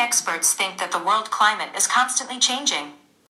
experts think that the world climate is constantly changing.